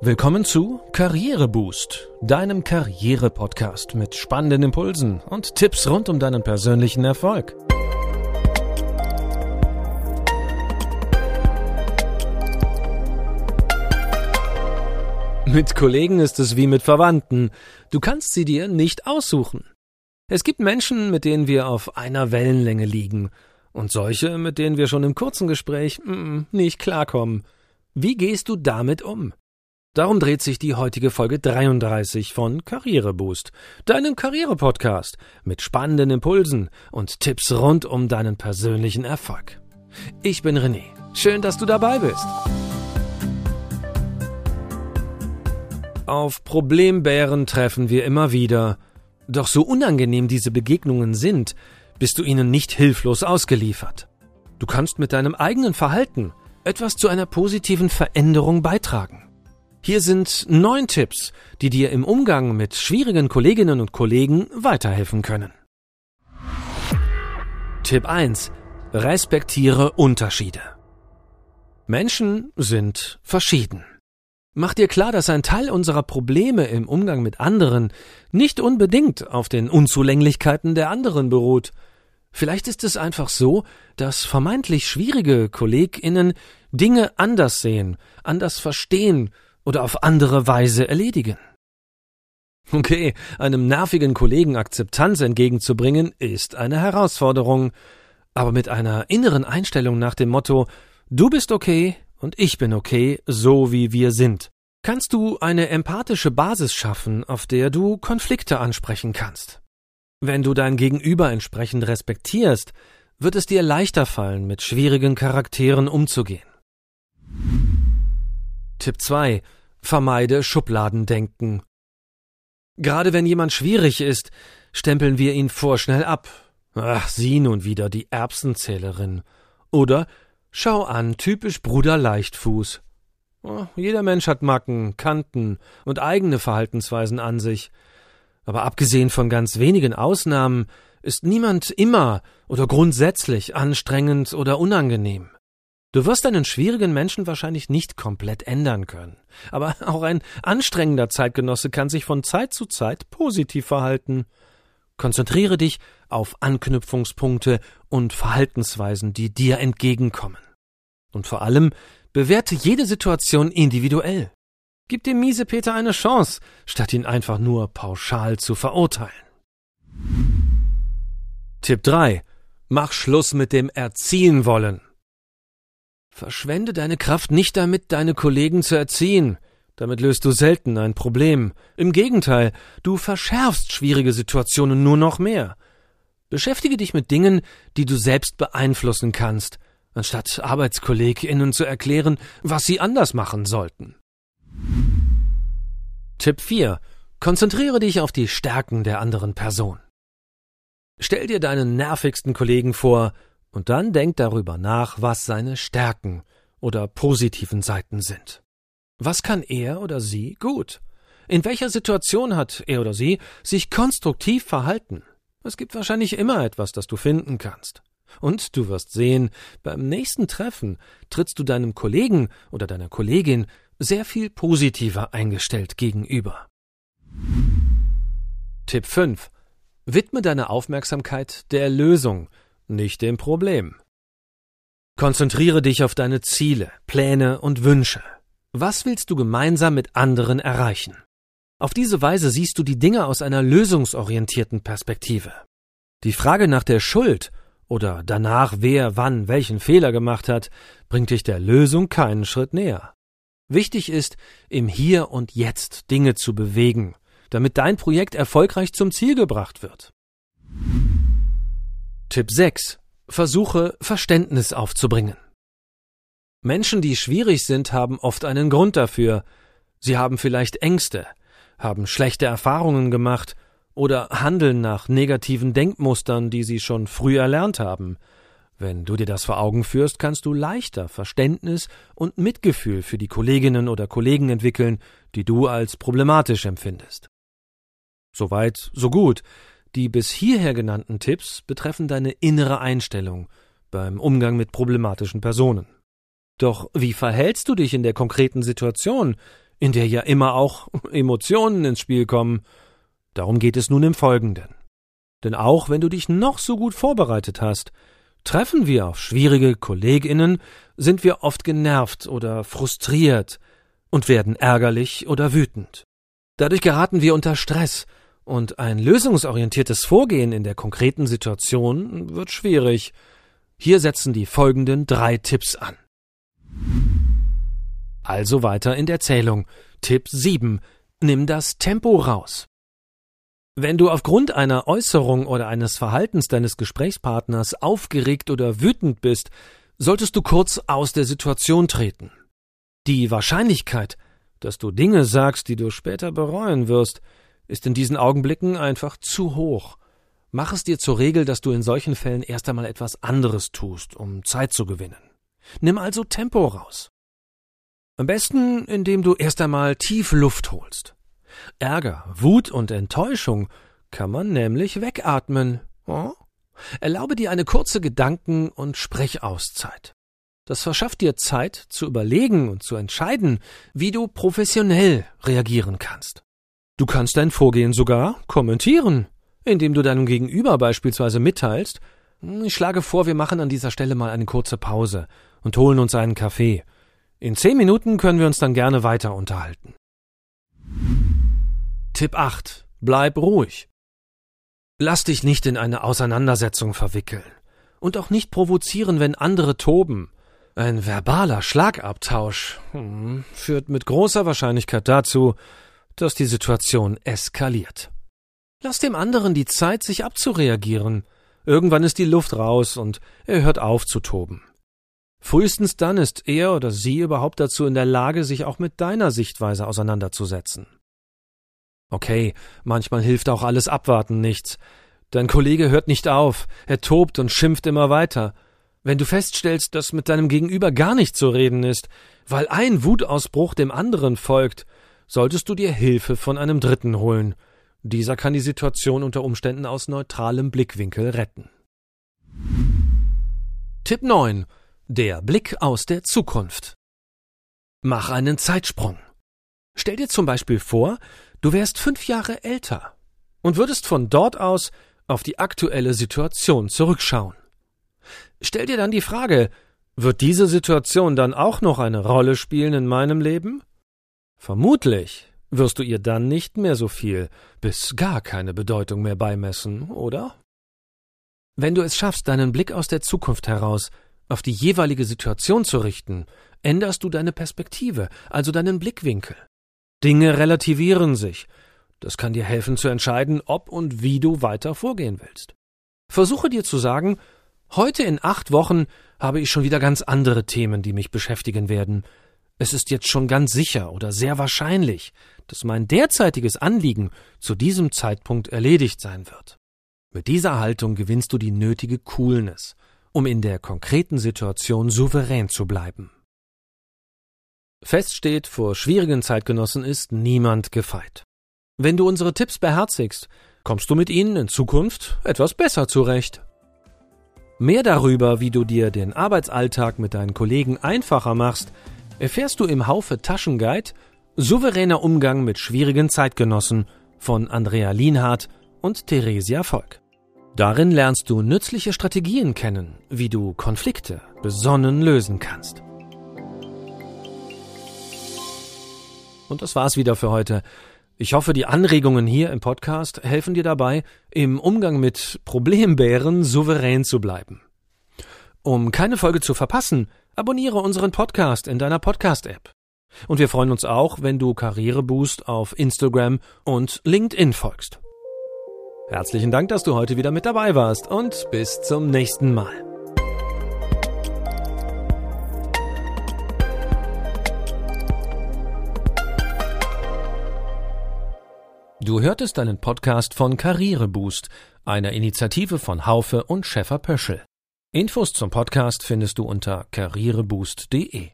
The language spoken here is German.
Willkommen zu Karriereboost, deinem Karriere-Podcast mit spannenden Impulsen und Tipps rund um deinen persönlichen Erfolg. Mit Kollegen ist es wie mit Verwandten. Du kannst sie dir nicht aussuchen. Es gibt Menschen, mit denen wir auf einer Wellenlänge liegen und solche, mit denen wir schon im kurzen Gespräch mm, nicht klarkommen. Wie gehst du damit um? Darum dreht sich die heutige Folge 33 von Karriereboost, deinem Karriere-Podcast mit spannenden Impulsen und Tipps rund um deinen persönlichen Erfolg. Ich bin René. Schön, dass du dabei bist. Auf Problembären treffen wir immer wieder. Doch so unangenehm diese Begegnungen sind, bist du ihnen nicht hilflos ausgeliefert. Du kannst mit deinem eigenen Verhalten etwas zu einer positiven Veränderung beitragen. Hier sind neun Tipps, die dir im Umgang mit schwierigen Kolleginnen und Kollegen weiterhelfen können. Tipp 1. Respektiere Unterschiede. Menschen sind verschieden. Mach dir klar, dass ein Teil unserer Probleme im Umgang mit anderen nicht unbedingt auf den Unzulänglichkeiten der anderen beruht. Vielleicht ist es einfach so, dass vermeintlich schwierige KollegInnen Dinge anders sehen, anders verstehen oder auf andere Weise erledigen. Okay, einem nervigen Kollegen Akzeptanz entgegenzubringen, ist eine Herausforderung, aber mit einer inneren Einstellung nach dem Motto Du bist okay und ich bin okay, so wie wir sind, kannst du eine empathische Basis schaffen, auf der du Konflikte ansprechen kannst. Wenn du dein Gegenüber entsprechend respektierst, wird es dir leichter fallen, mit schwierigen Charakteren umzugehen. Tipp 2. Vermeide Schubladendenken. Gerade wenn jemand schwierig ist, stempeln wir ihn vorschnell ab. Ach, sie nun wieder, die Erbsenzählerin. Oder schau an, typisch Bruder Leichtfuß. Oh, jeder Mensch hat Macken, Kanten und eigene Verhaltensweisen an sich. Aber abgesehen von ganz wenigen Ausnahmen ist niemand immer oder grundsätzlich anstrengend oder unangenehm. Du wirst einen schwierigen Menschen wahrscheinlich nicht komplett ändern können. Aber auch ein anstrengender Zeitgenosse kann sich von Zeit zu Zeit positiv verhalten. Konzentriere dich auf Anknüpfungspunkte und Verhaltensweisen, die dir entgegenkommen. Und vor allem bewerte jede Situation individuell. Gib dem miese Peter eine Chance, statt ihn einfach nur pauschal zu verurteilen. Tipp 3. Mach Schluss mit dem Erziehen wollen. Verschwende deine Kraft nicht damit, deine Kollegen zu erziehen. Damit löst du selten ein Problem. Im Gegenteil, du verschärfst schwierige Situationen nur noch mehr. Beschäftige dich mit Dingen, die du selbst beeinflussen kannst, anstatt ArbeitskollegInnen zu erklären, was sie anders machen sollten. Tipp 4. Konzentriere dich auf die Stärken der anderen Person. Stell dir deinen nervigsten Kollegen vor, und dann denk darüber nach, was seine Stärken oder positiven Seiten sind. Was kann er oder sie gut? In welcher Situation hat er oder sie sich konstruktiv verhalten? Es gibt wahrscheinlich immer etwas, das du finden kannst. Und du wirst sehen, beim nächsten Treffen trittst du deinem Kollegen oder deiner Kollegin sehr viel positiver eingestellt gegenüber. Tipp 5. Widme deine Aufmerksamkeit der Lösung, nicht dem Problem. Konzentriere dich auf deine Ziele, Pläne und Wünsche. Was willst du gemeinsam mit anderen erreichen? Auf diese Weise siehst du die Dinge aus einer lösungsorientierten Perspektive. Die Frage nach der Schuld oder danach, wer wann welchen Fehler gemacht hat, bringt dich der Lösung keinen Schritt näher. Wichtig ist, im Hier und Jetzt Dinge zu bewegen, damit dein Projekt erfolgreich zum Ziel gebracht wird. Tipp 6. Versuche Verständnis aufzubringen. Menschen, die schwierig sind, haben oft einen Grund dafür. Sie haben vielleicht Ängste, haben schlechte Erfahrungen gemacht oder handeln nach negativen Denkmustern, die sie schon früh erlernt haben. Wenn du dir das vor Augen führst, kannst du leichter Verständnis und Mitgefühl für die Kolleginnen oder Kollegen entwickeln, die du als problematisch empfindest. Soweit, so gut. Die bis hierher genannten Tipps betreffen deine innere Einstellung beim Umgang mit problematischen Personen. Doch wie verhältst du dich in der konkreten Situation, in der ja immer auch Emotionen ins Spiel kommen. Darum geht es nun im Folgenden. Denn auch wenn du dich noch so gut vorbereitet hast, treffen wir auf schwierige Kolleginnen, sind wir oft genervt oder frustriert und werden ärgerlich oder wütend. Dadurch geraten wir unter Stress und ein lösungsorientiertes Vorgehen in der konkreten Situation wird schwierig. Hier setzen die folgenden drei Tipps an. Also weiter in der Zählung. Tipp 7. Nimm das Tempo raus. Wenn du aufgrund einer Äußerung oder eines Verhaltens deines Gesprächspartners aufgeregt oder wütend bist, solltest du kurz aus der Situation treten. Die Wahrscheinlichkeit, dass du Dinge sagst, die du später bereuen wirst, ist in diesen Augenblicken einfach zu hoch. Mach es dir zur Regel, dass du in solchen Fällen erst einmal etwas anderes tust, um Zeit zu gewinnen. Nimm also Tempo raus. Am besten, indem du erst einmal tief Luft holst. Ärger, Wut und Enttäuschung kann man nämlich wegatmen. Oh? Erlaube dir eine kurze Gedanken- und Sprechauszeit. Das verschafft dir Zeit zu überlegen und zu entscheiden, wie du professionell reagieren kannst. Du kannst dein Vorgehen sogar kommentieren, indem du deinem Gegenüber beispielsweise mitteilst, hm, ich schlage vor, wir machen an dieser Stelle mal eine kurze Pause und holen uns einen Kaffee. In zehn Minuten können wir uns dann gerne weiter unterhalten. Tipp 8. Bleib ruhig. Lass dich nicht in eine Auseinandersetzung verwickeln und auch nicht provozieren, wenn andere toben. Ein verbaler Schlagabtausch hm, führt mit großer Wahrscheinlichkeit dazu, dass die Situation eskaliert. Lass dem anderen die Zeit, sich abzureagieren. Irgendwann ist die Luft raus und er hört auf zu toben. Frühestens dann ist er oder sie überhaupt dazu in der Lage, sich auch mit deiner Sichtweise auseinanderzusetzen. Okay, manchmal hilft auch alles Abwarten nichts. Dein Kollege hört nicht auf, er tobt und schimpft immer weiter. Wenn du feststellst, dass mit deinem Gegenüber gar nicht zu reden ist, weil ein Wutausbruch dem anderen folgt, solltest du dir Hilfe von einem Dritten holen. Dieser kann die Situation unter Umständen aus neutralem Blickwinkel retten. Tipp 9. Der Blick aus der Zukunft. Mach einen Zeitsprung. Stell dir zum Beispiel vor, Du wärst fünf Jahre älter und würdest von dort aus auf die aktuelle Situation zurückschauen. Stell dir dann die Frage, wird diese Situation dann auch noch eine Rolle spielen in meinem Leben? Vermutlich wirst du ihr dann nicht mehr so viel bis gar keine Bedeutung mehr beimessen, oder? Wenn du es schaffst, deinen Blick aus der Zukunft heraus auf die jeweilige Situation zu richten, änderst du deine Perspektive, also deinen Blickwinkel. Dinge relativieren sich. Das kann dir helfen zu entscheiden, ob und wie du weiter vorgehen willst. Versuche dir zu sagen, heute in acht Wochen habe ich schon wieder ganz andere Themen, die mich beschäftigen werden. Es ist jetzt schon ganz sicher oder sehr wahrscheinlich, dass mein derzeitiges Anliegen zu diesem Zeitpunkt erledigt sein wird. Mit dieser Haltung gewinnst du die nötige Coolness, um in der konkreten Situation souverän zu bleiben. Fest steht, vor schwierigen Zeitgenossen ist niemand gefeit. Wenn du unsere Tipps beherzigst, kommst du mit ihnen in Zukunft etwas besser zurecht. Mehr darüber, wie du dir den Arbeitsalltag mit deinen Kollegen einfacher machst, erfährst du im Haufe Taschenguide Souveräner Umgang mit schwierigen Zeitgenossen von Andrea Lienhardt und Theresia Volk. Darin lernst du nützliche Strategien kennen, wie du Konflikte besonnen lösen kannst. Und das war's wieder für heute. Ich hoffe, die Anregungen hier im Podcast helfen dir dabei, im Umgang mit Problembären souverän zu bleiben. Um keine Folge zu verpassen, abonniere unseren Podcast in deiner Podcast-App. Und wir freuen uns auch, wenn du Karriereboost auf Instagram und LinkedIn folgst. Herzlichen Dank, dass du heute wieder mit dabei warst und bis zum nächsten Mal. Du hörtest einen Podcast von Karriereboost, einer Initiative von Haufe und Schäfer Pöschel. Infos zum Podcast findest du unter karriereboost.de.